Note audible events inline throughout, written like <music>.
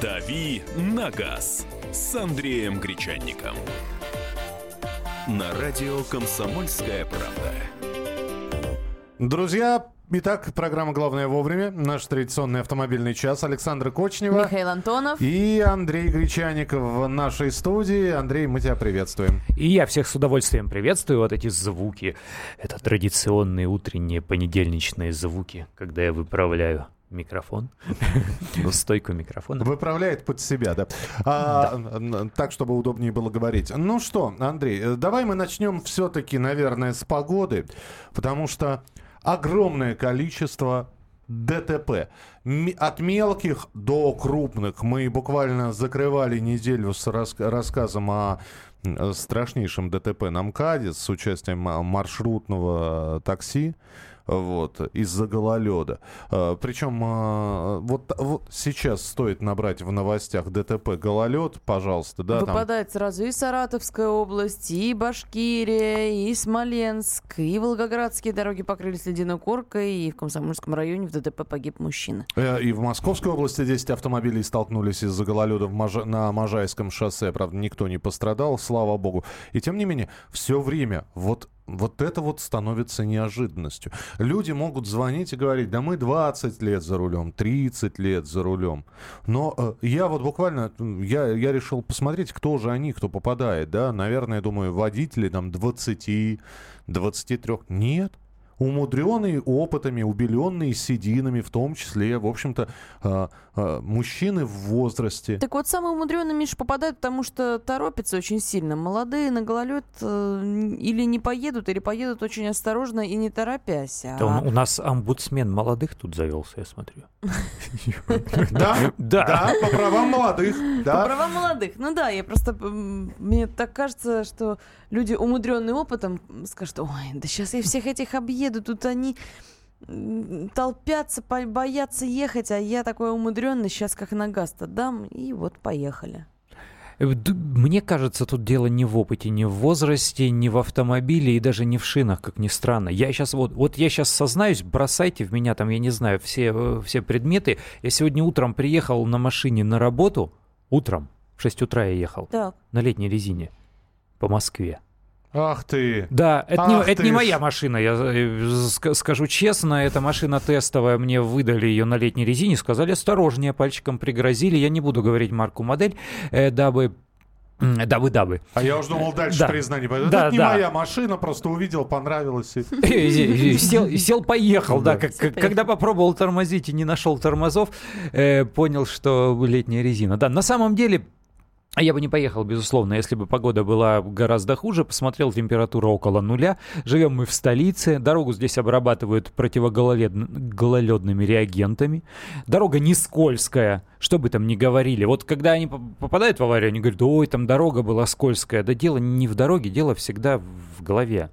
«Дави на газ» с Андреем Гречанником. На радио «Комсомольская правда». Друзья, Итак, программа «Главное вовремя». Наш традиционный автомобильный час. Александр Кочнева. Михаил Антонов. И Андрей Гречаников в нашей студии. Андрей, мы тебя приветствуем. И я всех с удовольствием приветствую. Вот эти звуки. Это традиционные утренние понедельничные звуки, когда я выправляю микрофон, <laughs> стойку микрофона. Выправляет под себя, да. А, да. Так, чтобы удобнее было говорить. Ну что, Андрей, давай мы начнем все-таки, наверное, с погоды, потому что огромное количество ДТП. От мелких до крупных. Мы буквально закрывали неделю с рас рассказом о страшнейшем ДТП на МКАДе с участием маршрутного такси вот, из-за гололеда. А, Причем а, вот, вот сейчас стоит набрать в новостях ДТП гололед, пожалуйста. Да, Выпадает там... сразу и Саратовская область, и Башкирия, и Смоленск, и Волгоградские дороги покрылись ледяной коркой, и в Комсомольском районе в ДТП погиб мужчина. Э, и в Московской области 10 автомобилей столкнулись из-за гололеда в Мож... на Можайском шоссе. Правда, никто не пострадал, слава богу. И тем не менее, все время вот вот это вот становится неожиданностью. Люди могут звонить и говорить, да мы 20 лет за рулем, 30 лет за рулем. Но э, я вот буквально, я, я решил посмотреть, кто же они, кто попадает, да. Наверное, думаю, водители там 20, 23. Нет, умудренные опытами, убеленные сединами, в том числе, в общем-то, э, мужчины в возрасте. Так вот, самые умудренные, Миша, попадают, потому что торопятся очень сильно. Молодые на гололед э, или не поедут, или поедут очень осторожно и не торопясь. А... у нас омбудсмен молодых тут завелся, я смотрю. <laughs> Да, да, по правам молодых. По правам молодых. Ну да, я просто, мне так кажется, что люди, умудренные опытом, скажут, ой, да сейчас я всех этих объеду, еду, тут они толпятся, боятся ехать, а я такой умудренный, сейчас как на газ-то дам, и вот поехали. Э, мне кажется, тут дело не в опыте, не в возрасте, не в автомобиле и даже не в шинах, как ни странно. Я сейчас вот, вот я сейчас сознаюсь, бросайте в меня там, я не знаю, все, э, все предметы. Я сегодня утром приехал на машине на работу, утром, в 6 утра я ехал, так. на летней резине по Москве. Ах ты! Да, это, Ах не, это не моя машина, я э, скажу честно, эта машина тестовая, мне выдали ее на летней резине, сказали осторожнее, пальчиком пригрозили, я не буду говорить марку модель, э, дабы Дабы, дабы. А я уже думал дальше да. признание. Это да, не да. моя машина, просто увидел, понравилось. <laughs> Сел, сел поехал, да. Как, когда попробовал тормозить и не нашел тормозов, э, понял, что летняя резина. Да, на самом деле а я бы не поехал, безусловно, если бы погода была гораздо хуже. Посмотрел, температура около нуля. Живем мы в столице. Дорогу здесь обрабатывают противогололедными реагентами. Дорога не скользкая, что бы там ни говорили. Вот когда они попадают в аварию, они говорят, ой, там дорога была скользкая. Да дело не в дороге, дело всегда в голове.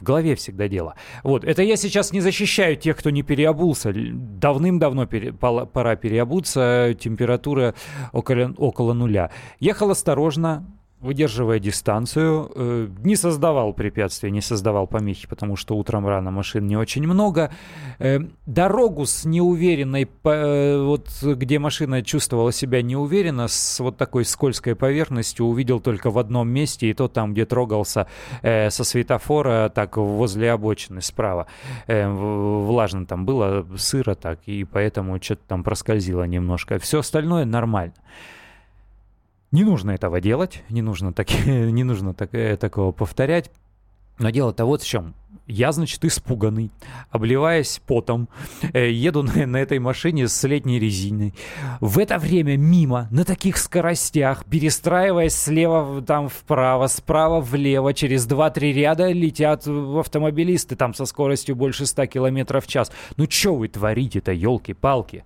В голове всегда дело. Вот, это я сейчас не защищаю тех, кто не переобулся. Давным-давно пере, пора переобуться, температура около, около нуля. Ехал осторожно, выдерживая дистанцию, э, не создавал препятствия, не создавал помехи, потому что утром рано машин не очень много. Э, дорогу с неуверенной, э, вот где машина чувствовала себя неуверенно, с вот такой скользкой поверхностью увидел только в одном месте, и то там, где трогался со светофора, так возле обочины справа. Влажно там было, сыро так, и поэтому что-то там проскользило немножко. Все остальное нормально. Не нужно этого делать, не нужно, так, <laughs> не нужно так, э, такого повторять. Но дело-то вот в чем. Я, значит, испуганный, обливаясь потом, э, еду на, на этой машине с летней резиной. В это время мимо, на таких скоростях, перестраиваясь слева там вправо, справа влево, через 2-3 ряда летят автомобилисты там со скоростью больше 100 км в час. Ну что вы творите-то, елки-палки?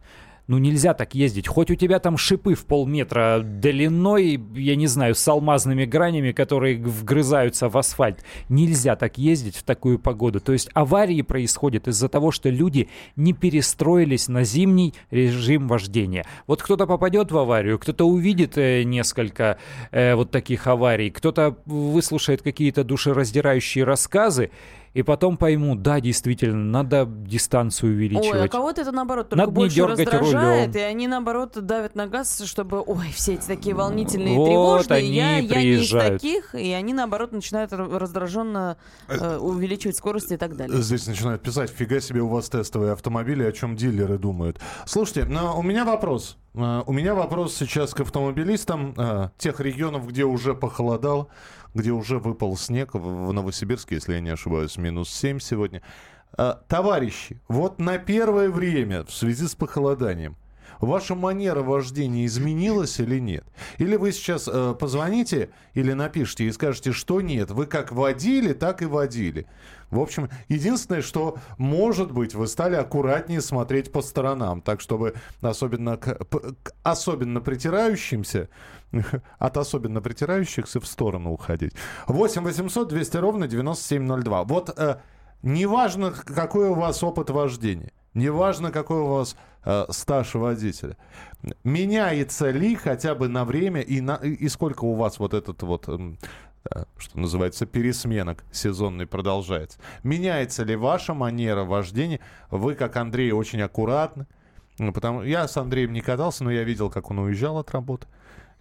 Ну нельзя так ездить. Хоть у тебя там шипы в полметра длиной, я не знаю, с алмазными гранями, которые вгрызаются в асфальт. Нельзя так ездить в такую погоду. То есть аварии происходят из-за того, что люди не перестроились на зимний режим вождения. Вот кто-то попадет в аварию, кто-то увидит э, несколько э, вот таких аварий, кто-то выслушает какие-то душераздирающие рассказы, и потом пойму, да, действительно, надо дистанцию увеличивать. Ой, а кого-то это наоборот только Надо больше раздражает, рулем. и они наоборот давят на газ, чтобы, ой, все эти такие волнительные, Вот тревожные, они я, я не из таких, и они наоборот начинают раздраженно э, увеличивать скорость и так далее. Здесь начинают писать, фига себе у вас тестовые автомобили, о чем дилеры думают. Слушайте, но у меня вопрос. Э, У меня вопрос сейчас к автомобилистам э, тех регионов, где уже похолодал, где уже выпал снег. В Новосибирске, если я не ошибаюсь, минус 7 сегодня. Э, Товарищи, вот на первое время в связи с похолоданием Ваша манера вождения изменилась или нет? Или вы сейчас э, позвоните или напишите и скажете, что нет, вы как водили, так и водили. В общем, единственное, что, может быть, вы стали аккуратнее смотреть по сторонам, так чтобы особенно к, к особенно притирающимся, <laughs> от особенно притирающихся в сторону уходить. 8 800 200 ровно 9702. Вот э, неважно, какой у вас опыт вождения, неважно, какой у вас э, стаж водителя, меняется ли хотя бы на время и, на, и сколько у вас вот этот вот, эм, э, что называется, пересменок сезонный продолжается? Меняется ли ваша манера вождения? Вы, как Андрей, очень аккуратны. Потому я с Андреем не катался, но я видел, как он уезжал от работы.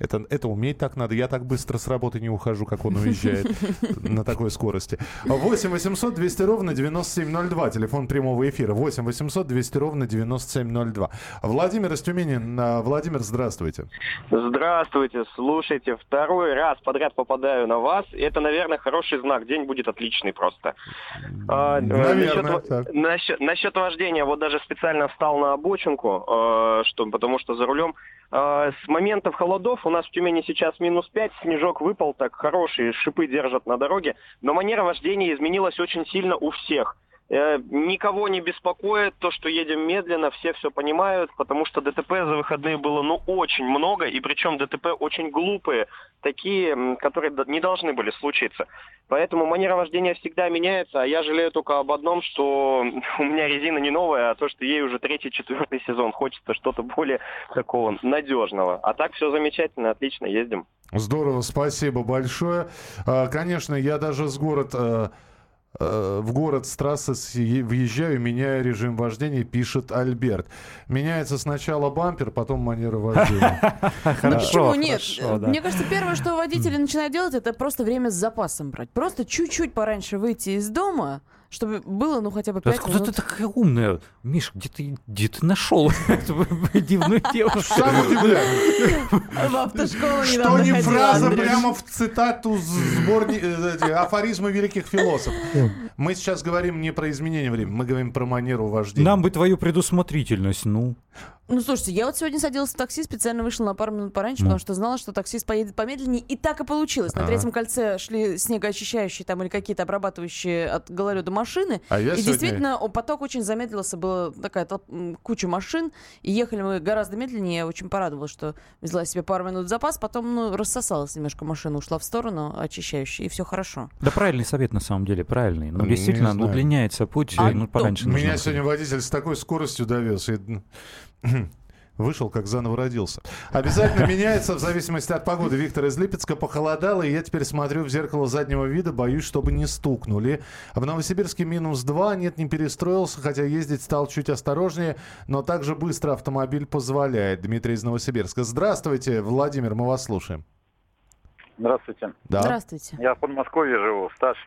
Это, это уметь так надо. Я так быстро с работы не ухожу, как он уезжает <laughs> на такой скорости. 8 800 200 ровно 9702. Телефон прямого эфира. 8 800 200 ровно 9702. Владимир из Тюмени. Владимир, здравствуйте. Здравствуйте, слушайте, второй раз подряд попадаю на вас. Это, наверное, хороший знак. День будет отличный просто. А, э, Наверное, насчет, так. насчет- насчет вождения, вот даже специально встал на обочинку, э, что, потому что за рулем. Э, с моментов холодов у нас в Тюмени сейчас минус 5, снежок выпал, так хорошие шипы держат на дороге, но манера вождения изменилась очень сильно у всех. Э, Никого не беспокоит то, что едем медленно, все все понимают, потому что ДТП за выходные было ну очень много, и причем ДТП очень глупые, такие, которые не должны были случиться. Поэтому манера вождения всегда меняется, а я жалею только об одном, что <laughs> у меня резина не новая, а то, что ей уже третий, четвертый сезон. Хочется что-то более такого надежного. А так все замечательно, отлично, ездим. Здорово, спасибо большое. А, Конечно, я даже с город... э, В город с трассы въезжаю, меняю режим вождения, пишет Альберт. Меняется сначала бампер, потом манера вождения. <laughs> Ну почему нет? Мне кажется, первое, что водители начинают делать, это просто время с запасом брать. Просто чуть-чуть пораньше выйти из дома, чтобы было, ну, хотя бы Да 5 Откуда ты минут. такая умная? Миш, где ты, где ты нашел эту <laughs> дивную девушку? Сам удивляюсь. В автошколу Что не фраза прямо в цитату сборни... э, афоризмы великих философов. Мы сейчас говорим не про изменение времени, мы говорим про манеру вождения. Нам бы твою предусмотрительность, ну. Ну, слушайте, я вот сегодня садилась в такси, специально вышла на пару минут пораньше, Ну. потому что знала, что таксист поедет помедленнее, и так и получилось. На третьем кольце шли снегоочищающие там или какие-то обрабатывающие от гололеда машины, А я и сегодня- действительно поток очень замедлился, была такая толп- куча машин, и ехали мы гораздо медленнее, я очень порадовалась, что взяла себе пару минут запас, потом, ну, рассосалась немножко машина, ушла в сторону очищающая, и все хорошо. Да правильный совет на самом деле, правильный. Ну, действительно, знаю. удлиняется путь, А ну, пораньше нужно Меня сегодня водитель с такой скоростью довез. и, <clears throat> Вышел, как заново родился. Обязательно меняется в зависимости от погоды. Виктор из Липецка похолодало, и я теперь смотрю в зеркало заднего вида, боюсь, чтобы не стукнули. В Новосибирске минус 2, нет, не перестроился, хотя ездить стал чуть осторожнее, но также быстро автомобиль позволяет. Дмитрий из Новосибирска. Здравствуйте, Владимир, мы вас слушаем. Здравствуйте. Да. Здравствуйте. Я в Подмосковье живу, стаж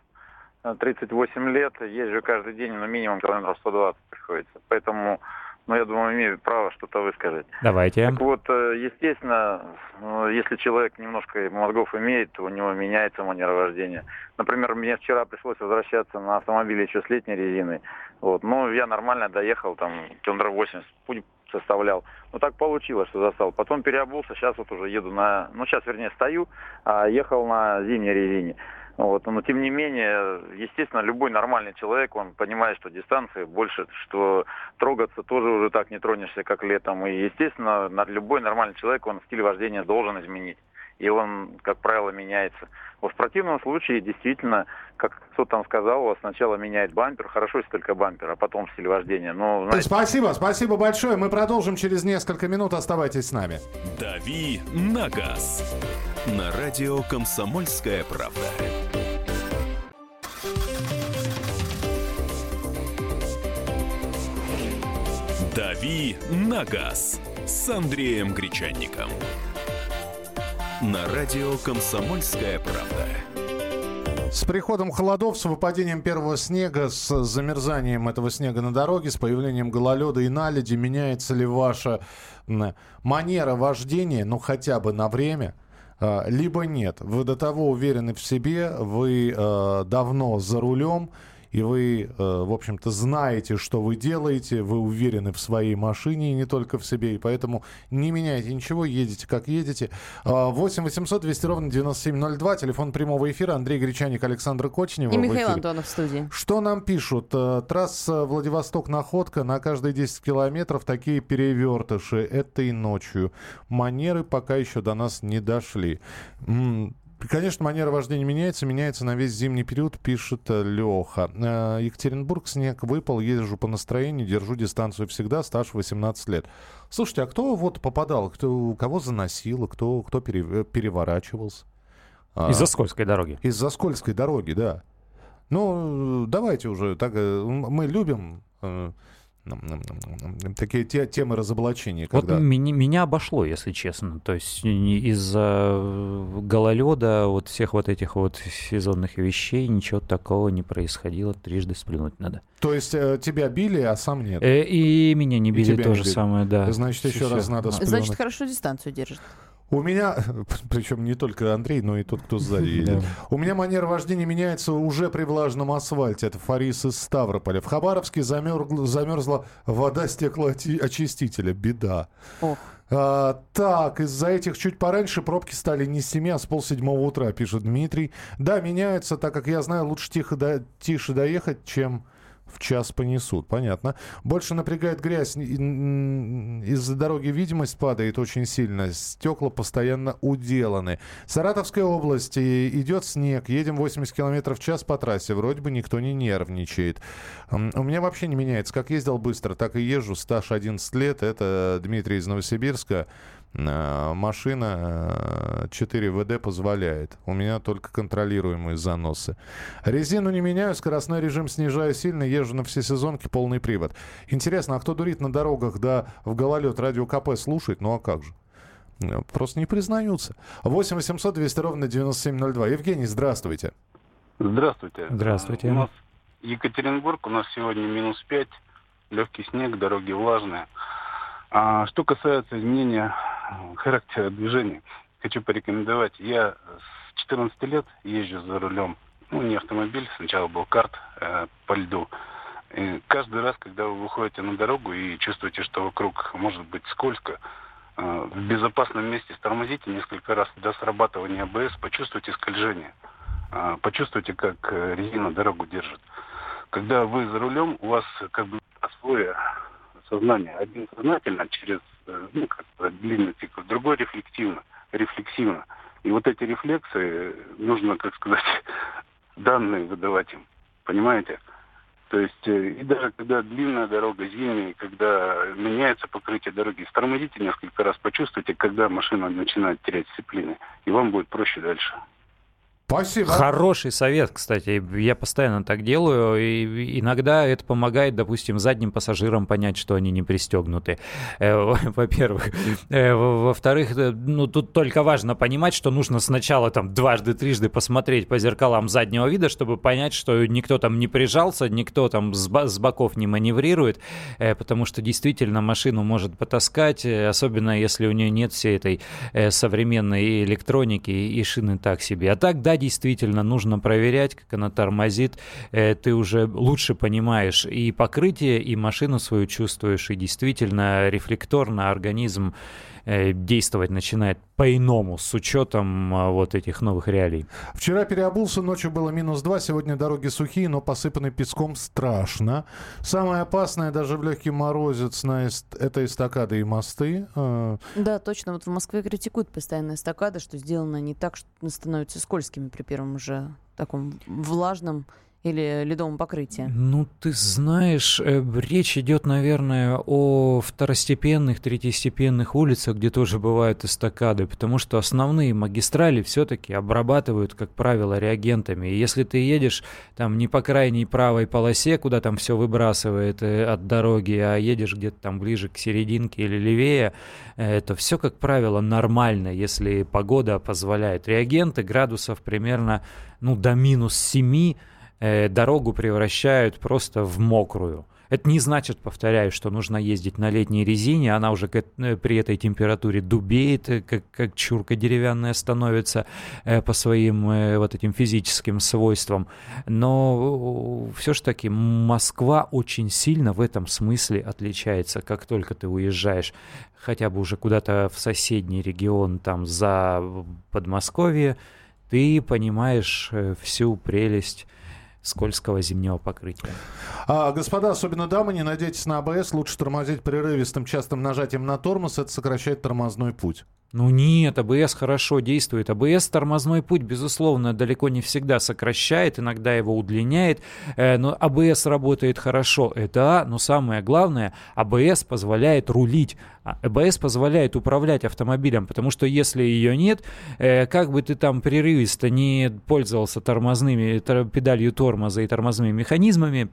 э, 38 лет, езжу каждый день, но минимум километров 120 приходится. Поэтому, ну, я думаю, имею право что-то высказать. Давайте. Так вот, э, естественно, э, если человек немножко мозгов имеет, то у него меняется манера вождения. Например, мне вчера пришлось возвращаться на автомобиле еще с летней резиной. Вот. Ну, я нормально доехал, там, километров 80, путь составлял. Ну, так получилось, что застал. Потом переобулся, сейчас вот уже еду на... Ну, сейчас, вернее, стою, а ехал на зимней резине. Вот. Но, тем не менее, естественно, любой нормальный человек, он понимает, что дистанции больше, что трогаться тоже уже так не тронешься, как летом. И, естественно, на- любой нормальный человек, он стиль вождения должен изменить. И он, как правило, меняется. Вот в противном случае, действительно, как кто там сказал, у вас сначала меняет бампер, хорошо, если только бампер, а потом стиль вождения. Но, знаете, Спасибо, спасибо большое. Мы продолжим через несколько минут. Оставайтесь с нами. «Дави на газ» на радио «Комсомольская правда». «Дави на газ» с Андреем Гречанником. На радио «Комсомольская правда». С приходом холодов, с выпадением первого снега, с замерзанием этого снега на дороге, с появлением гололеда и наледи, меняется ли ваша манера вождения, ну хотя бы на время, а, либо нет? Вы до того уверены в себе, вы э, давно за рулем, и вы, э, в общем-то, знаете, что вы делаете, вы уверены в своей машине и не только в себе, и поэтому не меняйте ничего, едете как едете. А, 8 800 200 ровно 9702, телефон прямого эфира, Андрей Гречаник, Александр Кочнева. И Михаил. Антонов в студии. Что нам пишут? Э, Трасса Владивосток-Находка на каждые 10 километров такие перевертыши. Это и ночью. Манеры пока еще до нас не дошли. Конечно, манера вождения меняется, меняется на весь зимний период, пишет э, Леха. Э, Екатеринбург, снег выпал, езжу по настроению, держу дистанцию всегда, стаж 18 лет. Слушайте, а кто вот попадал, кто, кого заносило, кто, кто пере- переворачивался? А, Из-за скользкой дороги. из-за скользкой дороги, да. Ну, давайте уже. Так, э, мы любим э, такие те, темы разоблачения, Вот когда... меня, меня обошло, если честно. То есть из-за э, гололеда, вот всех вот этих вот сезонных вещей ничего такого не происходило. Трижды сплюнуть надо. То есть э, тебя били, а сам нет. Э, И меня не И били то же били. самое, да. Значит, еще раз надо сплюнуть. Значит, хорошо дистанцию держит. У меня, <laughs> причем не только Андрей, но и тот, кто сзади едет. У меня манера вождения меняется уже при влажном асфальте. Это Фарис из Ставрополя. В Хабаровске замерзла, замерзла вода стеклоочистителя. Беда. Ох. А, так, из-за этих чуть пораньше пробки стали не с 7, а с полседьмого утра, пишет Дмитрий. Да, меняются, так как я знаю, лучше тихо до- тише доехать, чем в час понесут. Понятно. Больше напрягает грязь. Из-за дороги видимость падает очень сильно. Стекла постоянно уделаны. Саратовская область. Идет снег. Едем 80 км в час по трассе. Вроде бы никто не нервничает. У меня вообще не меняется. Как ездил быстро, так и езжу. Стаж 11 лет. Это Дмитрий из Новосибирска. Э, Машина э, 4 ВД позволяет. У меня только контролируемые заносы. Резину не меняю, скоростной режим снижаю сильно, езжу на все сезонки, полный привод. Интересно, а кто дурит на дорогах, да в гололед радио КП слушает? Ну а как же? Э, Просто не признаются. 8 800 200 ровно 9702. Евгений, здравствуйте. Здравствуйте. Здравствуйте. У нас Екатеринбург, у нас сегодня минус 5, легкий снег, дороги влажные. А что касается изменения э, характера движения, хочу порекомендовать. Я с 14 лет езжу за рулем. Ну, не автомобиль, сначала был карт э, по льду. И каждый раз, когда вы выходите на дорогу и чувствуете, что вокруг может быть скользко, э, в безопасном месте стормозите несколько раз до срабатывания АБС, почувствуйте скольжение. А, почувствуйте, как э, резина дорогу держит. Когда вы за рулем, у вас как бы свое сознание. Один сознательно через э, ну, как длинный цикл, другой рефлективно, рефлексивно. И вот эти рефлексы э, нужно, как сказать, <laughs> данные выдавать им. Понимаете? То есть, э, и даже когда длинная дорога, зимняя, когда меняется покрытие дороги, стормозите несколько раз, почувствуйте, когда машина начинает терять сцепление, и вам будет проще дальше. Спасибо. Хороший совет, кстати. Я постоянно так делаю. И иногда это помогает, допустим, задним пассажирам понять, что они не пристегнуты. Э, <laughs> Во-первых. Э, во- Во-вторых, э, ну тут только важно понимать, что нужно сначала там дважды, трижды посмотреть по зеркалам заднего вида, чтобы понять, что никто там не прижался, никто там с боков не маневрирует, потому что действительно машину может потаскать, особенно если у нее нет всей этой современной электроники и шины так себе. А так, да, действительно, нужно проверять, как она тормозит. Э, Ты уже лучше понимаешь и покрытие, и машину свою чувствуешь, и действительно рефлекторно организм действовать начинает по-иному с учетом а, вот этих новых реалий. Вчера переобулся, ночью было минус 2, сегодня дороги сухие, но посыпаны песком страшно. Самое опасное даже в легкий морозец на эст- это эстакады и мосты. Э, Да, точно. Вот в Москве критикуют постоянно эстакады, что сделано не так, что становятся скользкими при первом же таком влажном или ледовому покрытию? Ну, ты знаешь, э, речь идет, наверное, о второстепенных, третьестепенных улицах, где тоже бывают эстакады, потому что основные магистрали все-таки обрабатывают, как правило, реагентами. И если ты едешь там не по крайней правой полосе, куда там все выбрасывает э, от дороги, а едешь где-то там ближе к серединке или левее, э, то все, как правило, нормально, если погода позволяет. Реагенты градусов примерно ну, до минус 7 э, дорогу превращают просто в мокрую. Это не значит, повторяю, что нужно ездить на летней резине, она уже э, при этой температуре дубеет, э, как, как чурка деревянная становится по своим вот этим физическим свойствам. Но все же таки Москва очень сильно в этом смысле отличается, как только ты уезжаешь хотя бы уже куда-то в соседний регион, там за Подмосковье, ты понимаешь всю прелесть скользкого зимнего покрытия. А, господа, особенно дамы, не надейтесь на АБС. Лучше тормозить прерывистым частым нажатием на тормоз. Это сокращает тормозной путь. Ну нет, АБС хорошо действует. АБС тормозной путь, безусловно, далеко не всегда сокращает, иногда его удлиняет, э, но АБС работает хорошо. Это А, но самое главное, АБС позволяет рулить. А, АБС позволяет управлять автомобилем, потому что если ее нет, э, как бы ты там прерывисто не пользовался тормозными, педалью тормоза и тормозными механизмами,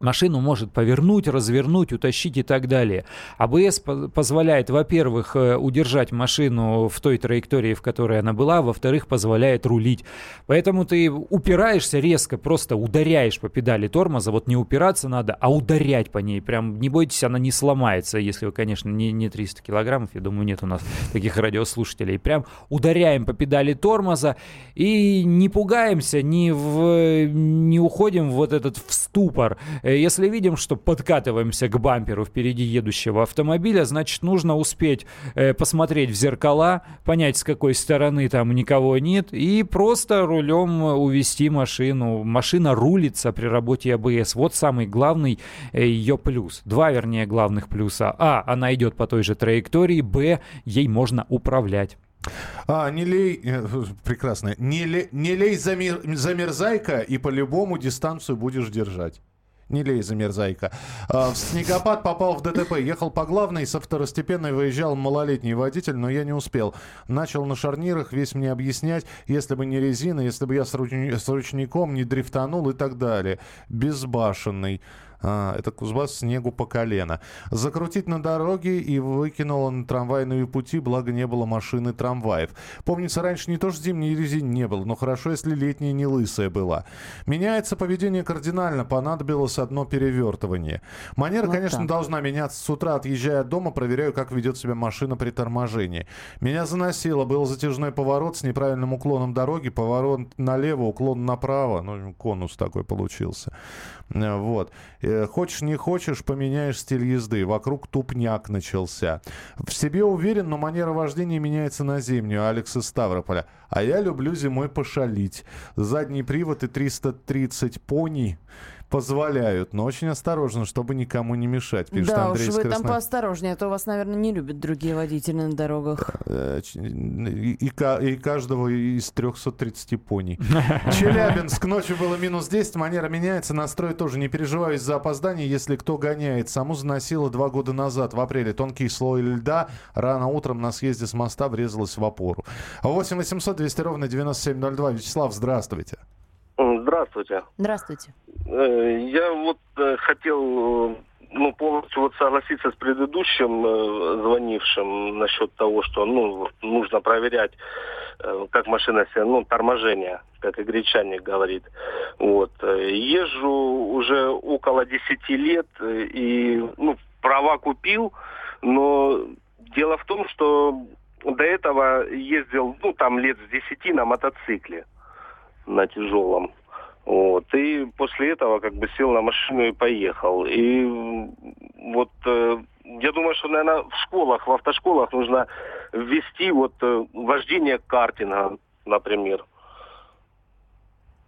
Машину может повернуть, развернуть, утащить и так далее. АБС позволяет, во-первых, э, удержать машину в той траектории, в которой она была, во-вторых, позволяет рулить. Поэтому ты упираешься резко, просто ударяешь по педали тормоза. Вот не упираться надо, а ударять по ней. Прям не бойтесь, она не сломается, если вы, конечно, не, не 300 килограммов. Я думаю, нет у нас таких радиослушателей. Прям ударяем по педали тормоза и не пугаемся, не, в, не уходим в вот этот в ступор Э, если видим, что подкатываемся к бамперу впереди едущего автомобиля, значит, нужно успеть э, посмотреть в зеркала, понять, с какой стороны там никого нет, и просто рулем увести машину. Машина рулится при работе АБС. Вот самый главный э, ее плюс. Два, вернее, главных плюса. А, она идет по той же траектории. Б, ей можно управлять. А, не лей, э, прекрасно, не, лей, не лей замер, замерзайка, и по-любому дистанцию будешь держать. Не лей, замерзайка. А, в снегопад попал в ДТП. Ехал по главной, со второстепенной выезжал малолетний водитель, но я не успел. Начал на шарнирах весь мне объяснять, если бы не резина, если бы я с, с ручником не дрифтанул и так далее. Безбашенный. А, это Кузбасс снегу по колено. Закрутить на дороге и выкинуло на трамвайные пути, благо не было машины трамваев. Помнится, раньше не то что зимней резины не было, но хорошо, если летняя не лысая была. Меняется поведение кардинально, понадобилось одно перевертывание. Манера, вот конечно, так. должна меняться. С утра, отъезжая от дома, проверяю, как ведет себя машина при торможении. Меня заносило, был затяжной поворот с неправильным уклоном дороги, поворот налево, уклон направо. Ну, конус такой получился. Э, вот. Э, хочешь, не хочешь, поменяешь стиль езды. Вокруг тупняк начался. В себе уверен, но манера вождения меняется на зимнюю. Алекс из Ставрополя. А я люблю зимой пошалить. Задний привод и 330 пони позволяют, но очень осторожно, чтобы никому не мешать, пишет да, Андрей уж вы там поосторожнее, а то вас, наверное, не любят другие водители на дорогах. Э, и, и, и каждого из 330 пони. <laughs> Челябинск. Ночью было минус 10, манера меняется, настрой тоже. Не переживаю из-за опоздания, если кто гоняет. Саму заносило два года назад, в апреле. Тонкий слой льда рано утром на съезде с моста врезалась в опору. 8 800 200 ровно 9702. Вячеслав, здравствуйте. Здравствуйте. Здравствуйте. Э, я вот э, хотел э, ну, полностью вот согласиться с предыдущим звонившим насчет того, что ну, нужно проверять, как машина себя, ну, торможение, как и гречанник говорит. Вот. Езжу уже около 10 лет и ну, права купил, но дело в том, что до этого ездил, ну, там лет с 10 на мотоцикле на тяжелом. Вот. И после этого как бы сел на машину и поехал. И вот э, я думаю, что, наверное, в школах, в автошколах нужно ввести вот э, вождение картинга, например.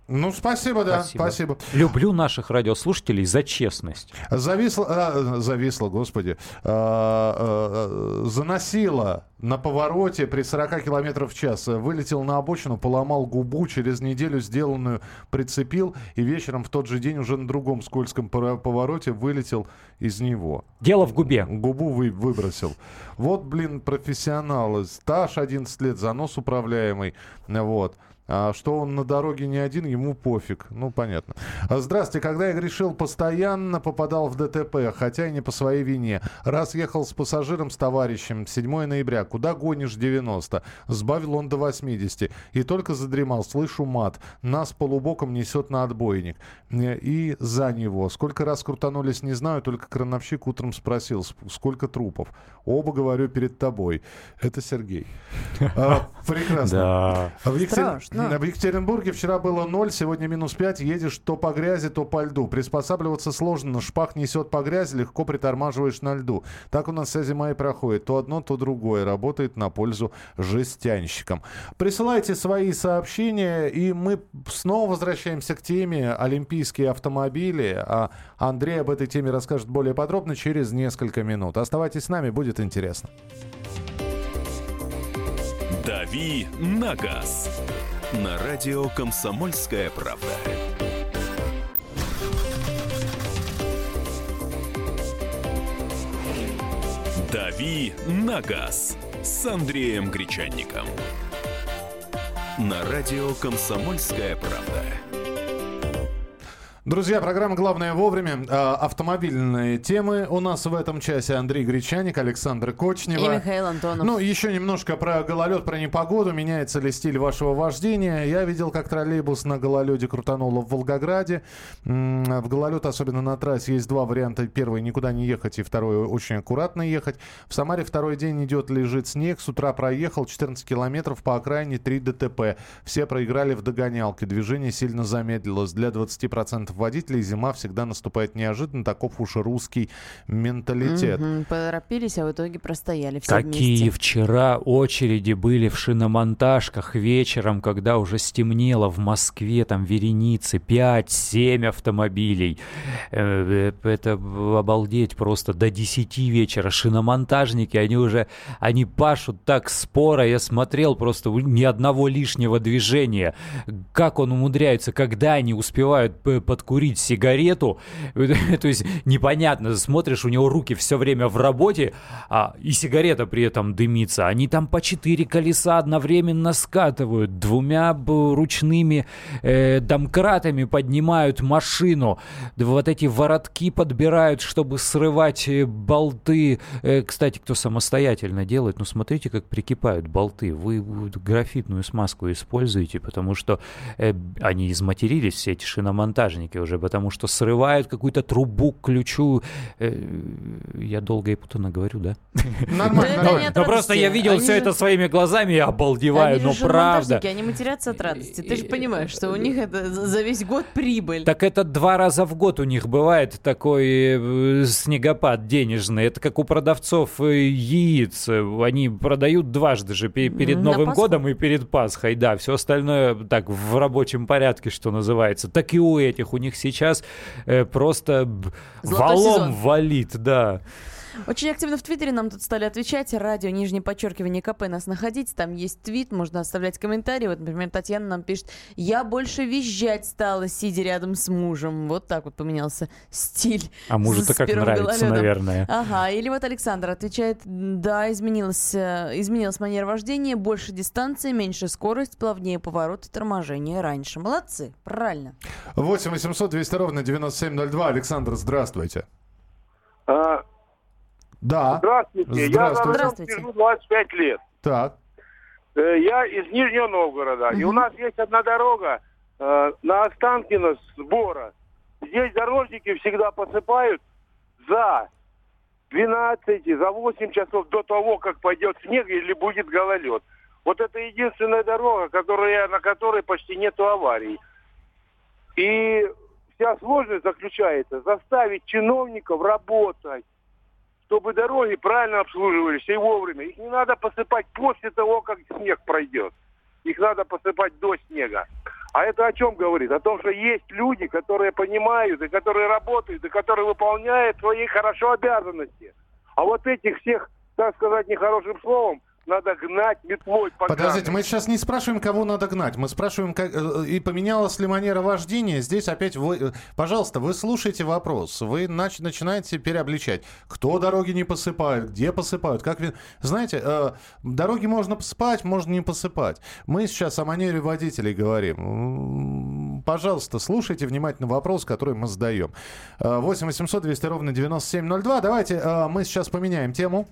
Ну, спасибо, да, Спасибо. спасибо. Люблю наших радиослушателей за честность. Зависло, а, зависло, господи, а, а, заносило на повороте при 40 километров в час. Вылетел на обочину, поломал губу, через неделю сделанную прицепил, и вечером в тот же день уже на другом скользком повороте вылетел из него. Дело в губе. Губу вы, выбросил. Вот, блин, профессионалы. Стаж 11 лет, занос управляемый. Вот. А что он на дороге не один, ему пофиг. Ну, понятно. А, Здравствуйте. Когда я грешил, постоянно попадал в ДТП, хотя и не по своей вине. Раз ехал с пассажиром, с товарищем, 7 ноября. Куда гонишь 90? Сбавил он до 80. И только задремал. Слышу мат. Нас полубоком несет на отбойник. Э, И за него. Сколько раз крутанулись, не знаю. Только крановщик утром спросил, «Ск- сколько трупов. Оба, говорю, перед тобой. Это Сергей. А, <laughs> Прекрасно. Да. Страшно. в Екатеринбурге вчера было 0, сегодня минус 5. Едешь то по грязи, то по льду. Приспосабливаться сложно. Шпах несет по грязи, легко притормаживаешь на льду. Так у нас вся зима и проходит. То одно, то другое. Работает на пользу жестянщикам. Присылайте свои сообщения, и мы снова возвращаемся к теме «Олимпийские автомобили». А Андрей об этой теме расскажет более подробно через несколько минут. Оставайтесь с нами, будет интересно. «Дави на газ» на радио «Комсомольская правда». «Дави на газ» с Андреем Гречанником. На радио «Комсомольская правда». Друзья, программа «Главное вовремя». А, автомобильные темы у нас в этом часе. Андрей Гречаник, Александр Кочнева. И Михаил Антонов. Ну, еще немножко про гололед, про непогоду. Меняется ли стиль вашего вождения? Я видел, как троллейбус на гололеде крутануло в Волгограде. В гололед, особенно на трассе, есть два варианта. Первый – никуда не ехать, и второй – очень аккуратно ехать. В Самаре второй день идет, лежит снег. С утра проехал 14 километров, по окраине 3 ДТП. Все проиграли в догонялке. Движение сильно замедлилось. Для 20% водителей зима всегда наступает неожиданно. Таков уж русский менталитет. Мгм, Поторопились, а в итоге простояли все Какие вместе. вчера очереди были в шиномонтажках вечером, когда уже стемнело в Москве, там вереницы, 5-7 автомобилей. Э, э, Это обалдеть просто до 10 вечера. Шиномонтажники, они уже, они пашут так споро. Я смотрел просто ни одного лишнего движения. Как он умудряется, когда они успевают п- подкурить сигарету. <laughs> То есть непонятно, смотришь, у него руки все время в работе, а и сигарета при этом дымится. Они там по четыре колеса одновременно скатывают, двумя ручными э, домкратами поднимают машину, вот эти воротки подбирают, чтобы срывать э, болты. Э, кстати, кто самостоятельно делает, ну смотрите, как прикипают болты. Вы графитную смазку используете, потому что э, они изматерились, все эти шиномонтажники уже, потому что срывают какую-то трубу к ключу. Э, я долго и путано говорю, да? Нормально. Ну просто я видел все это своими глазами и обалдеваю, Они ну правда. Они матерятся от радости. Ты же понимаешь, что у них это за весь год прибыль. Так это два раза в год у них бывает такой э, снегопад денежный. Это как у продавцов э, яиц. Они продают дважды же пе- перед Новым годом и перед Пасхой. Да, все остальное так в рабочем порядке, что называется. Так и у этих. У них сейчас э, просто Золотой валом сезон. валит, да. Очень активно в Твиттере нам тут стали отвечать. Радио, нижнее подчеркивание КП нас находить. Там есть твит, можно оставлять комментарии. Вот, например, Татьяна нам пишет, я больше визжать стала, сидя рядом с мужем. Вот так вот поменялся стиль. А мужу-то как нравится, гололедом. наверное. Ага, или вот Александр отвечает, да, изменилась, э, изменилась манера вождения, больше дистанции, меньше скорость, плавнее поворот и торможение раньше. Молодцы, правильно. 8 800 200 ровно 9702. Александр, здравствуйте. А, Да. Здравствуйте. Здравствуйте. Я Здравствуйте. сижу 25 лет. Так. Э, Я из Нижнего Новгорода. И у нас есть одна дорога э, на Останкино с Бора. Здесь дорожники всегда посыпают за 12, за 8 часов до того, как пойдет снег или будет гололед. Вот это единственная дорога, которая, на которой почти нету аварий. И вся сложность заключается заставить чиновников работать, чтобы дороги правильно обслуживались и вовремя. Их не надо посыпать после того, как снег пройдет. Их надо посыпать до снега. А это о чем говорит? О том, что есть люди, которые понимают, и которые работают, и которые выполняют свои хорошо обязанности. А вот этих всех, так сказать, нехорошим словом, надо гнать метлой по Подождите, мы сейчас не спрашиваем, кого надо гнать. Мы спрашиваем, как, э, и поменялась ли манера вождения. Здесь опять вы... э, Пожалуйста, вы слушайте вопрос. Вы нач- начинаете переобличать. Кто дороги не посыпает, где посыпают. Как... Знаете, э, дороги можно посыпать, можно не посыпать. Мы сейчас о манере водителей говорим. Пожалуйста, слушайте внимательно вопрос, который мы задаем. Э, 8 800 200 ровно 9702. Давайте э, мы сейчас поменяем тему.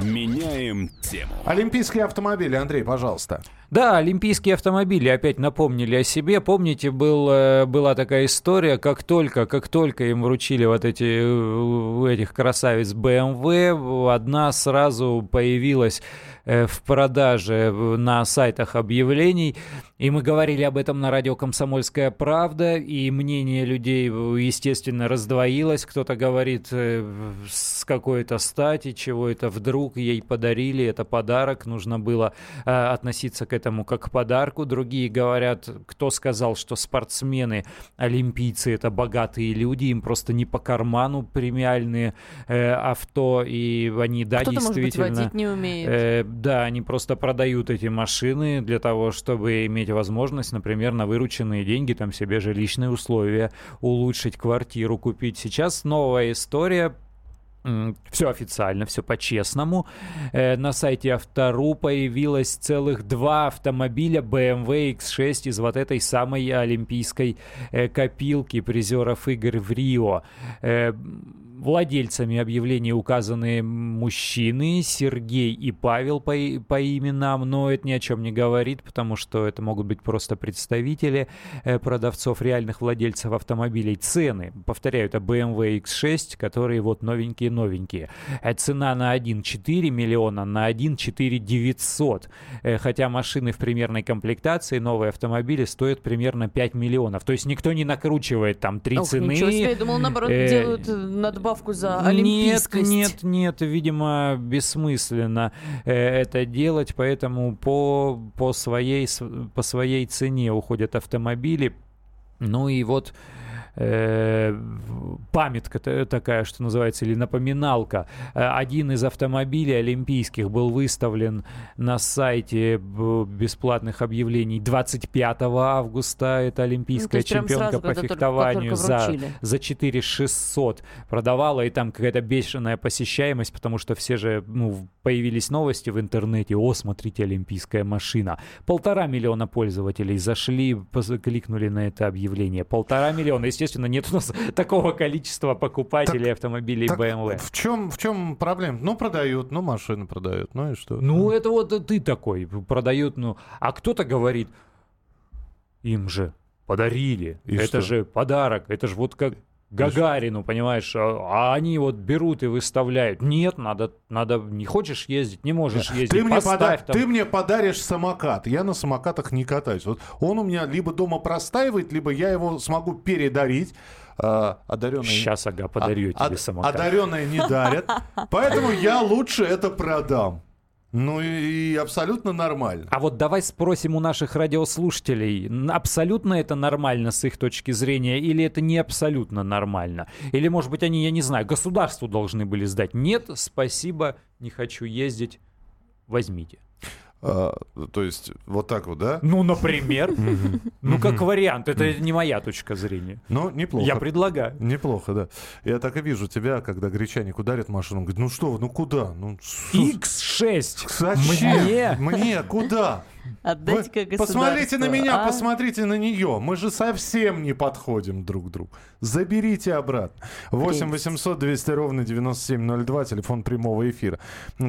Меняем тему. Олимпийские автомобили. Андрей, пожалуйста. Да, олимпийские автомобили опять напомнили о себе. Помните, был, э, была такая история, как только, как только им вручили вот эти, э, этих красавиц BMW, одна сразу появилась в продаже на сайтах объявлений. И мы говорили об этом на радио «Комсомольская правда», и мнение людей, естественно, раздвоилось. Кто-то говорит э, с какой-то стати, чего это вдруг ей подарили, это подарок, нужно было э, относиться к этому как к подарку. Другие говорят, кто сказал, что спортсмены, олимпийцы это богатые люди, им просто не по карману премиальные э, авто, и они, да, Кто-то, может быть, действительно... водить не умеет. Э, да, они просто продают эти машины для того, чтобы иметь возможность, например, на вырученные деньги там себе жилищные условия улучшить, квартиру купить. Сейчас новая история все официально, все по-честному. Э, на сайте Автору появилось целых два автомобиля BMW X6 из вот этой самой олимпийской э, копилки призеров игр в Рио. Владельцами объявлений указаны мужчины Сергей и Павел по, по именам, но это ни о чем не говорит, потому что это могут быть просто представители э, продавцов, реальных владельцев автомобилей. Цены, повторяю, это BMW X6, которые вот новенькие-новенькие. Э, Цена на 1,4 миллиона, на 1,4 900. Э, Хотя машины в примерной комплектации, новые автомобили стоят примерно 5 миллионов. То есть никто не накручивает там три Ох, цены. ничего себе, я думал, наоборот, делают э, надбавку за нет, олимпийскость. нет, нет, видимо, бессмысленно э, это делать, поэтому по, по, своей, по своей цене уходят автомобили. Ну и вот памятка та- такая, что называется, или напоминалка. Э, Один из автомобилей олимпийских был выставлен на сайте б- бесплатных объявлений 25 августа. Это Ну, то олимпийская прям чемпионка сразу, по только- фехтованию только за, за 4 600 продавала, и там какая-то бешеная посещаемость, потому что все же ну, появились новости в интернете, о, смотрите, олимпийская машина. Полтора миллиона пользователей зашли, кликнули на это объявление. Полтора миллиона. Естественно, нет у нас <laughs> такого количества покупателей автомобилей Так BMW. В чем, в чем проблема? Ну, продают, ну, машины продают, ну и что? Ну, это вот ты такой, продают, ну... А кто-то говорит, им же подарили, И это что? же подарок, это же вот как Гагарину, понимаешь, а, а они вот берут и выставляют. Нет, надо, надо, не хочешь ездить, не можешь ездить, Ты мне, пода- там. ты мне подаришь самокат. Я на самокатах не катаюсь. Вот он у меня либо дома простаивает, либо я его смогу передарить. А, одаренные... Сейчас, ага, подарю А- тебе самокат. Одаренные не дарят. Поэтому я лучше это продам. Ну и, абсолютно нормально. А вот давай спросим у наших радиослушателей, абсолютно это нормально с их точки зрения, или это не абсолютно нормально? Или, может быть, они, я не знаю, государству должны были сдать? Нет, спасибо, не хочу ездить, возьмите. А, то есть вот так вот, да? Ну, например. Ну, как вариант, это не моя точка зрения. Ну, неплохо. Я предлагаю. Неплохо, да. Я так и вижу тебя, когда гречаник ударит машину. Он говорит, ну что ну куда? Ну, что- X6. Зачем? Мне? Мне? Куда? Отдайте-ка Вы посмотрите на государству, меня, а? посмотрите на нее. Мы же совсем не подходим друг к другу. Заберите обратно. 8 800 200 ровно 9702, телефон прямого эфира.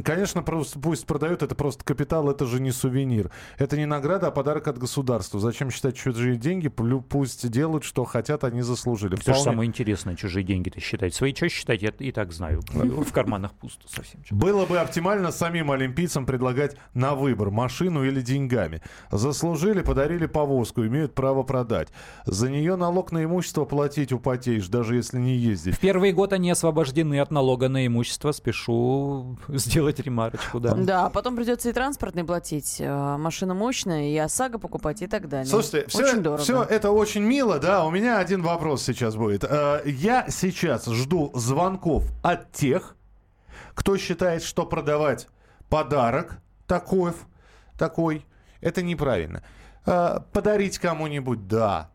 Конечно, просто пусть продают, это просто капитал, это же не сувенир. Это не награда, а подарок от государства. Зачем считать чужие деньги? Пусть делают, что хотят, они заслужили. Это же Вполне- самое интересное, чужие деньги-то считать. Свои что считать, я и так знаю. В карманах пусто совсем. Было бы оптимально самим олимпийцам предлагать на выбор машину или деньгами. Заслужили, подарили повозку, имеют право продать. За нее налог на имущество платить употеешь, даже если не ездить. В первый год они освобождены от налога на имущество. Спешу сделать ремарочку, да. Да, а потом придется и транспортный платить. Э, машина мощная, и ОСАГО покупать и так далее. Слушайте, все, очень дорого. все это очень мило, да. У меня один вопрос сейчас будет. Э, Я сейчас жду звонков от тех, кто считает, что продавать подарок такой, такой это неправильно. Э, Подарить кому-нибудь, да.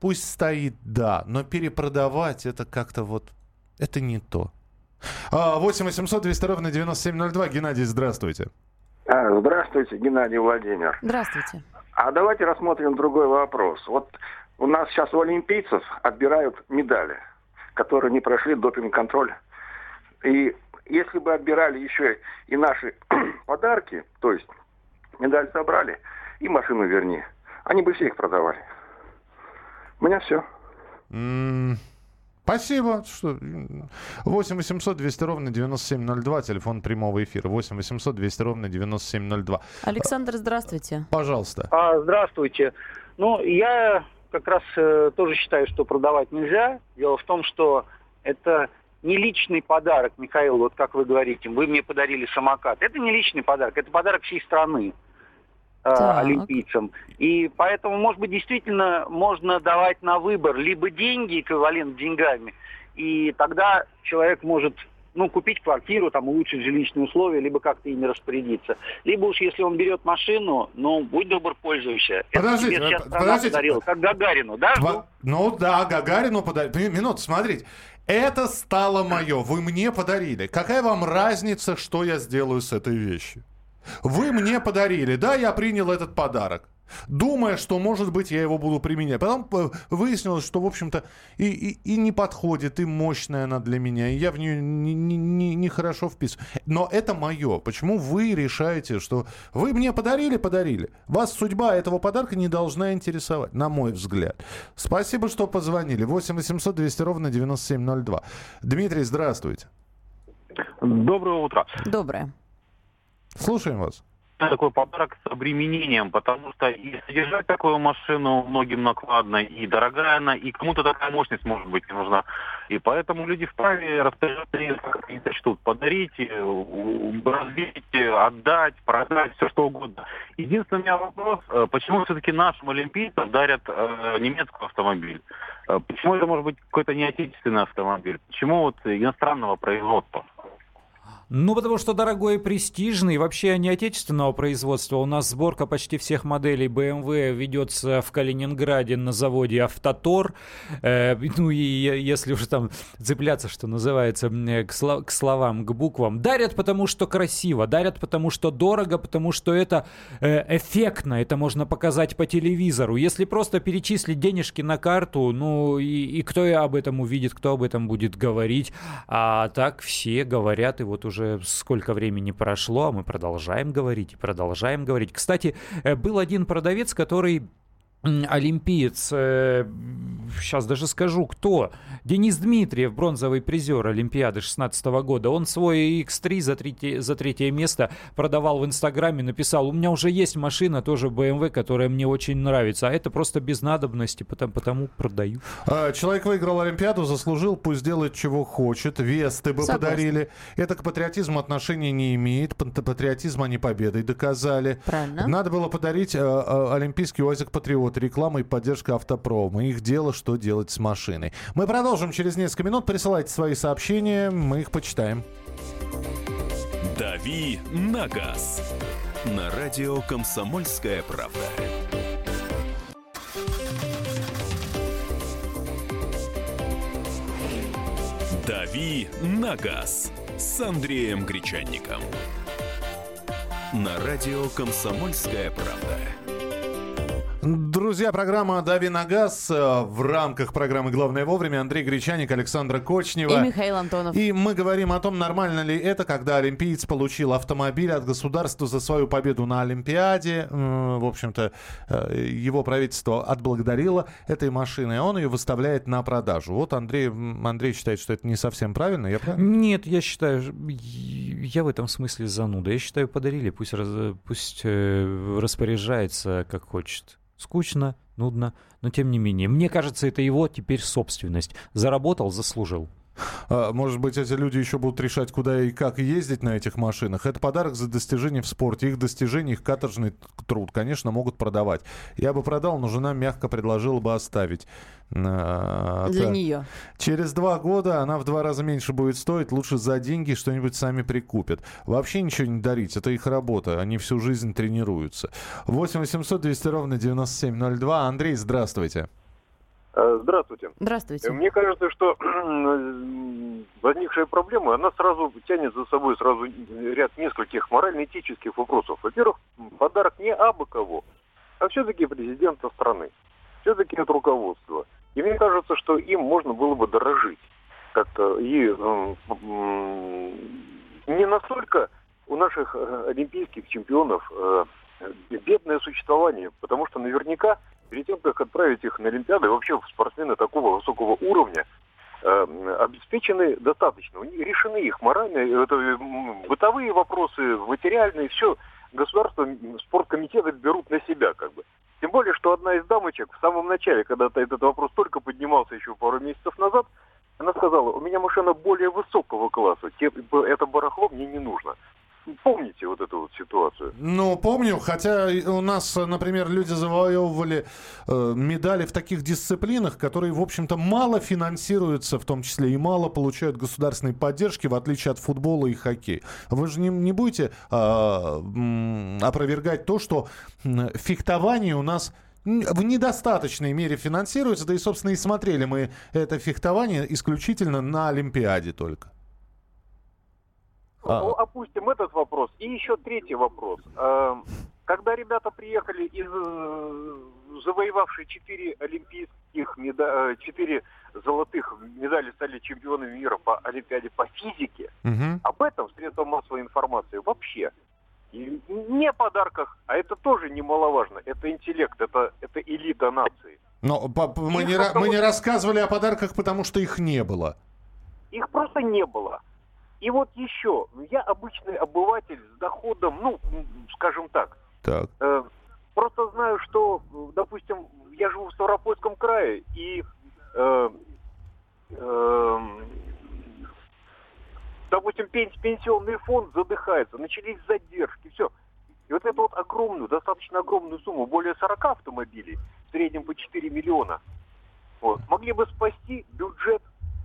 Пусть стоит, да. Но перепродавать это как-то вот... Это не то. А, 8 800 200 ровно 9702. Геннадий, здравствуйте. А, Здравствуйте, Геннадий Владимир. Здравствуйте. А давайте рассмотрим другой вопрос. Вот у нас сейчас у олимпийцев отбирают медали, которые не прошли допинг-контроль. И если бы отбирали еще и наши <clears throat> подарки, то есть медаль собрали и машину верни, они бы все их продавали. У меня все. М, Спасибо. Что... м, 8 800 200 ровно 9702. Телефон прямого эфира. 8 800 200 ровно 9702. Александр, здравствуйте. Пожалуйста. А, здравствуйте. Ну, я как раз э, тоже считаю, что продавать нельзя. Дело в том, что это не личный подарок, Михаил, вот как вы говорите, вы мне подарили самокат. Это не личный подарок, это подарок всей страны э, Так. олимпийцам. И поэтому, может быть, действительно можно давать на выбор либо деньги, эквивалент деньгами, и тогда человек может ну, купить квартиру, там, улучшить жилищные условия, либо как-то ими распорядиться. Либо уж если он берет машину, ну, будь добр, пользуйся. Это Подождите, тебе сейчас э, страна подождите. подарила, как Гагарину, да? Во- Ну да, Гагарину подарили. Минуту, смотрите. Это стало мое. Вы мне подарили. Какая вам разница, что я сделаю с этой вещью? Вы мне подарили. Да, я принял этот подарок. Думая, что, может быть, я его буду применять. Потом э, выяснилось, что, в общем-то, и, и, и не подходит, и мощная она для меня, и я в нее не, не, не- не хорошо вписываю. Но это мое. Почему вы решаете, что вы мне подарили, подарили? Вас судьба этого подарка не должна интересовать, на мой взгляд. Спасибо, что позвонили. 8 800 200 ровно 9702. Дмитрий, здравствуйте. Доброе утро. Доброе. Слушаем вас. Такой подарок с обременением, потому что и содержать такую машину многим накладно, и дорогая она, и кому-то такая мощность, может быть, не нужна. И поэтому люди вправе распоряжаться как они сочтут, подарить, э, разбить, э, отдать, продать, все что угодно. Единственный у меня вопрос, э, почему все-таки нашим олимпийцам дарят э, немецкий автомобиль? Почему это может быть какой-то не отечественный автомобиль? Почему вот иностранного производства? Ну, потому что дорогой и престижный, вообще не отечественного производства. У нас сборка почти всех моделей BMW ведется в Калининграде на заводе «Автотор». Э, ну и если уже там цепляться, что называется, э, к, сло- к словам, к буквам. Дарят, потому что красиво, дарят, потому что дорого, потому что это э, эффектно, это можно показать по телевизору. Если просто перечислить денежки на карту, ну и, и кто об этом увидит, кто об этом будет говорить. А так все говорят, и вот уже сколько времени прошло, а мы продолжаем говорить и продолжаем говорить. Кстати, э, был один продавец, который олимпиец, сейчас даже скажу, кто. Денис Дмитриев, бронзовый призер Олимпиады 16 года. Он свой X3 за третье, за третье место продавал в Инстаграме, написал, у меня уже есть машина, тоже BMW, которая мне очень нравится, а это просто без надобности, потому, потому продаю. А, Человек выиграл Олимпиаду, заслужил, пусть делает, чего хочет. Весты бы Согласна. подарили. Это к патриотизму отношения не имеет. Пат- Патриотизм они победой доказали. Правильно. Надо было подарить э, э, Олимпийский УАЗик Патриот. Реклама и поддержка автопрома. Их дело, что делать с машиной. Мы продолжим через несколько минут. Присылайте свои сообщения, мы их почитаем. «Дави на газ» на радио «Комсомольская правда». «Дави на газ» с Андреем Гречанником. На радио «Комсомольская правда». Друзья, программа «Дави на газ» э, в рамках программы «Главное вовремя». Андрей Гречаник, Александра Кочнева. И Михаил Антонов. И мы говорим о том, нормально ли это, когда олимпиец получил автомобиль от государства за свою победу на Олимпиаде. В общем-то, э, его правительство отблагодарило этой машиной, а он ее выставляет на продажу. Вот Андрей, Андрей считает, что это не совсем правильно. Я прав? Нет, я считаю, я в этом смысле зануда. Я считаю, подарили, пусть, раз- пусть э, распоряжается как хочет. Скучно, нудно, но тем не менее. Мне кажется, это его теперь собственность. Заработал, заслужил. А, может быть, эти люди еще будут решать, куда и как ездить на этих машинах. Это подарок за достижения в спорте. Их достижения, их каторжный труд, конечно, могут продавать. Я бы продал, но жена мягко предложила бы оставить. А, Для нее. Через два года она в два раза меньше будет стоить. Лучше за деньги что-нибудь сами прикупят. Вообще ничего не дарить. Это их работа. Они всю жизнь тренируются. 8 800 200 ровно 9702. Андрей, здравствуйте. Э, здравствуйте. Здравствуйте. Мне кажется, что <clears throat> возникшая проблема, она сразу тянет за собой сразу ряд нескольких морально-этических вопросов. Во-первых, подарок не абы кого, а все-таки президента страны. Все-таки это руководство. И мне кажется, что им можно было бы дорожить как-то. И не настолько у наших э, олимпийских чемпионов э, бедное существование, потому что наверняка перед тем, как отправить их на Олимпиады, вообще спортсмены такого высокого уровня э, обеспечены достаточно. Решены их моральные, это, бытовые вопросы, материальные, все государство, спорткомитеты берут на себя как бы. Тем более, что одна из дамочек в самом начале, когда этот вопрос только поднимался еще пару месяцев назад, она сказала, у меня машина более высокого класса, это барахло мне не нужно помните вот эту вот ситуацию? Ну, помню, хотя у нас, например, люди завоевывали э, медали в таких дисциплинах, которые, в общем-то, мало финансируются, в том числе и мало получают государственной поддержки, в отличие от футбола и хоккея. Вы же не, не будете э, опровергать то, что фехтование у нас в недостаточной мере финансируется, да и, собственно, и смотрели мы это фехтование исключительно на Олимпиаде только. А. Ну, опустим этот вопрос. И еще третий вопрос. Эм, когда ребята приехали из э, завоевавшие четыре олимпийских меда... Э, четыре золотых медали стали чемпионами мира по Олимпиаде по физике, угу. об этом средства массовой информации вообще и не о подарках, а это тоже немаловажно. Это интеллект, это, это элита нации. Но мы, не, мы не рассказывали о подарках, потому что их не было. Их просто не было. И вот еще, я обычный обыватель с доходом, ну, скажем так. Так. Э, просто знаю, что, допустим, я живу в Ставропольском крае, и, э, э, допустим, пенсионный фонд задыхается, начались задержки, все. И вот эту вот огромную, достаточно огромную сумму, более 40 автомобилей, в среднем по 4 миллиона, вот, могли бы спасти бюджет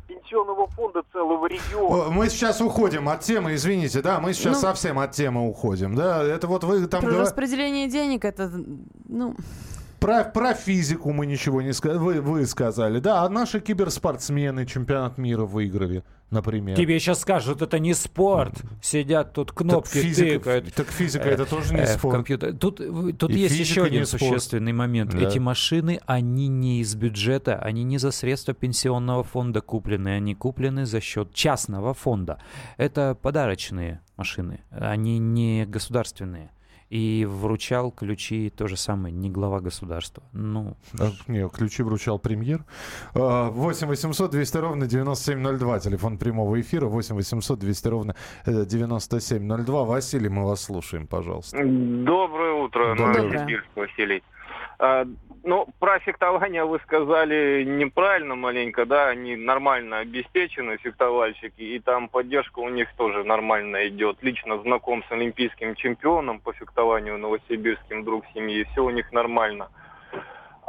пенсионного фонда целого региона. Мы сейчас уходим от темы, извините, да, мы сейчас ну, совсем от темы уходим, да, это вот вы там... Про распределение денег, это, ну... Про, про физику мы ничего не сказали, вы, вы сказали, да, а наши киберспортсмены чемпионат мира выиграли например. Тебе сейчас скажут, это не спорт. Сидят тут кнопки так физика, тыкают. Так физика это тоже не э, спорт. Компьютер. Тут, тут есть еще один существенный момент. Да. Эти машины, они не из бюджета, они не за средства пенсионного фонда куплены, они куплены за счет частного фонда. Это подарочные машины, они не государственные и вручал ключи то же самое, не глава государства. Ну, а, не, ключи вручал премьер. 8 800 200 ровно 9702, телефон прямого эфира, 8 800 200 ровно 9702. Э, Василий, мы вас слушаем, пожалуйста. Доброе утро, Доброе. Новосибирск, Василий. Ну, про фехтование вы сказали неправильно маленько, да, они нормально обеспечены, фехтовальщики, и там поддержка у них тоже нормально идет. Лично знаком с олимпийским чемпионом по фехтованию новосибирским, друг семьи, все у них нормально.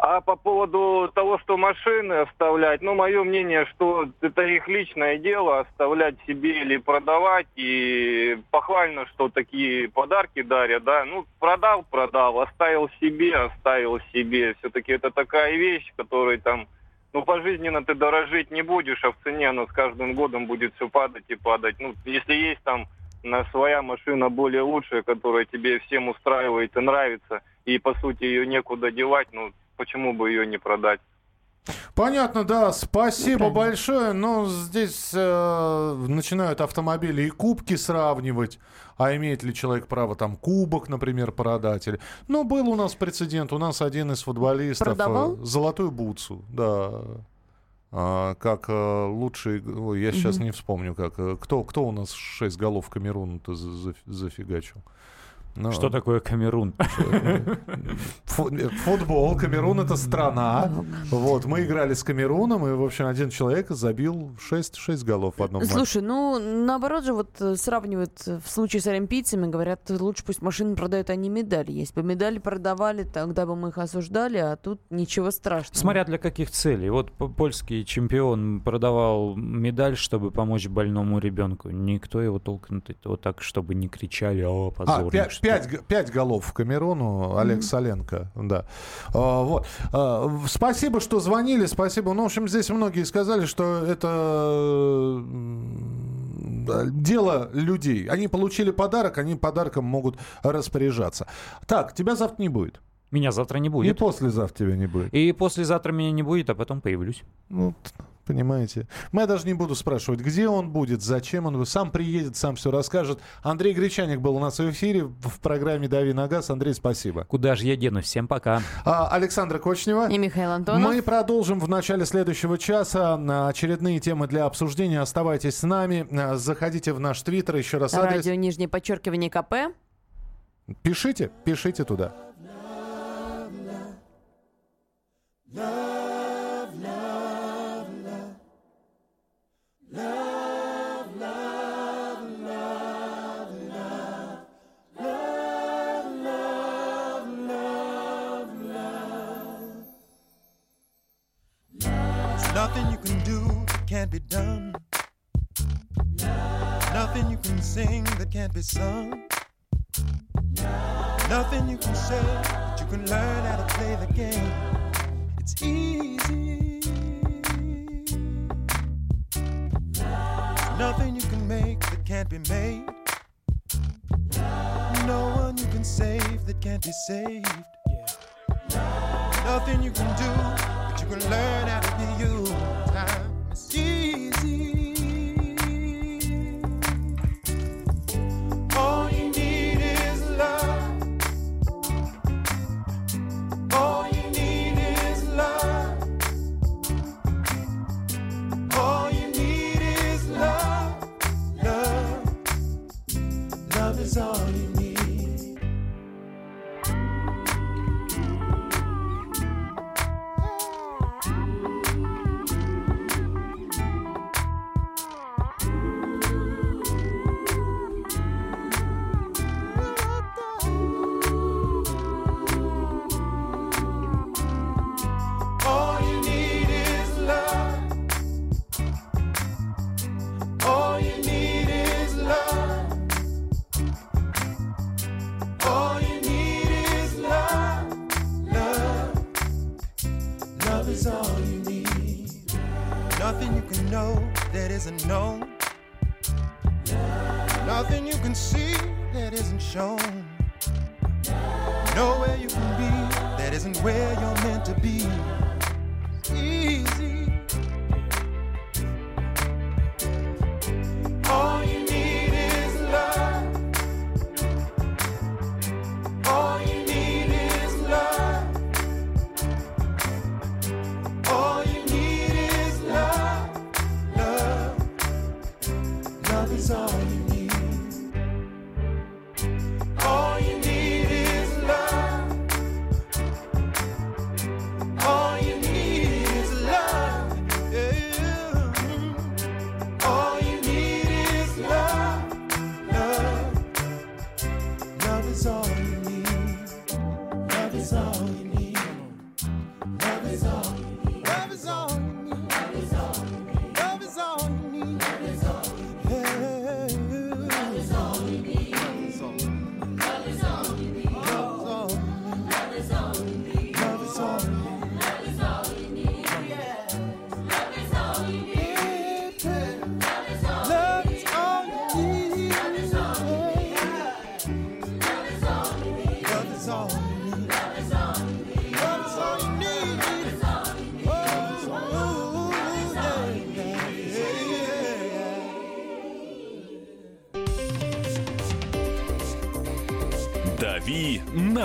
А по поводу того, что машины оставлять, ну, мое мнение, что это их личное дело, оставлять себе или продавать. И похвально, что такие подарки дарят, да. Ну, продал, продал, оставил себе, оставил себе. Все-таки это такая вещь, которой там, ну, пожизненно ты дорожить не будешь, а в цене она с каждым годом будет все падать и падать. Ну, если есть там на своя машина более лучшая, которая тебе всем устраивает и нравится, и по сути ее некуда девать, ну почему бы ее не продать? Понятно, да. Спасибо Правильно. большое. Но здесь э, начинают автомобили и кубки сравнивать. А имеет ли человек право там кубок, например, продать? Или... Ну, был у нас прецедент. У нас один из футболистов... Продавал? Э, золотую бутсу, да. А, как э, лучший... Ой, я сейчас угу. не вспомню, как... Э, кто, кто у нас 6 голов Камеруна-то зафигачил? Ну, Что такое Камерун? Футбол. Камерун это страна. Вот, мы играли с Камеруном, и, в общем, один человек забил 6, 6 голов в одном матче. Слушай, ну, наоборот же, вот сравнивают э, в случае с олимпийцами, говорят, лучше пусть машины продают, а не медали. Есть бы медали продавали, тогда бы мы их осуждали, а тут ничего страшного. Смотря для каких целей. Вот польский чемпион продавал медаль, чтобы помочь больному ребенку. Никто его толком вот так, чтобы не кричали, о, А, позорник. пять, что пять, г- пять голов в Камеруну, Олег Соленко, да. А, вот. А, спасибо, что звонили, спасибо. Ну, в общем, здесь многие сказали, что это дело людей. Они получили подарок, они подарком могут распоряжаться. Так, тебя завтра не будет. Меня завтра не И будет. послезавтра тебя не будет. И послезавтра меня не будет, а потом появлюсь. Ну, т- понимаете. Мы я даже не буду спрашивать, где он будет, зачем он, сам приедет, сам все расскажет. Андрей Гречаник был у нас в эфире в программе «Дави на газ». Андрей, спасибо. Куда же я денусь? Всем пока. А, Александра Кочнева. И Михаил Антонов. Мы продолжим в начале следующего часа. Очередные темы для обсуждения. Оставайтесь с нами. А, Заходите в наш твиттер. Еще раз адрес. Радио нижнее подчеркивание КП. Пишите, пишите туда. There's can't be done. Nothing you can sing that can't be sung. Nothing you can say that you can learn how to play the game. It's easy. Nothing you can make that can't be made. No one you can save that can't be saved. Nothing you can do, but you can learn how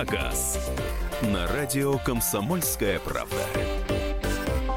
на газ» на радио «Комсомольская правда».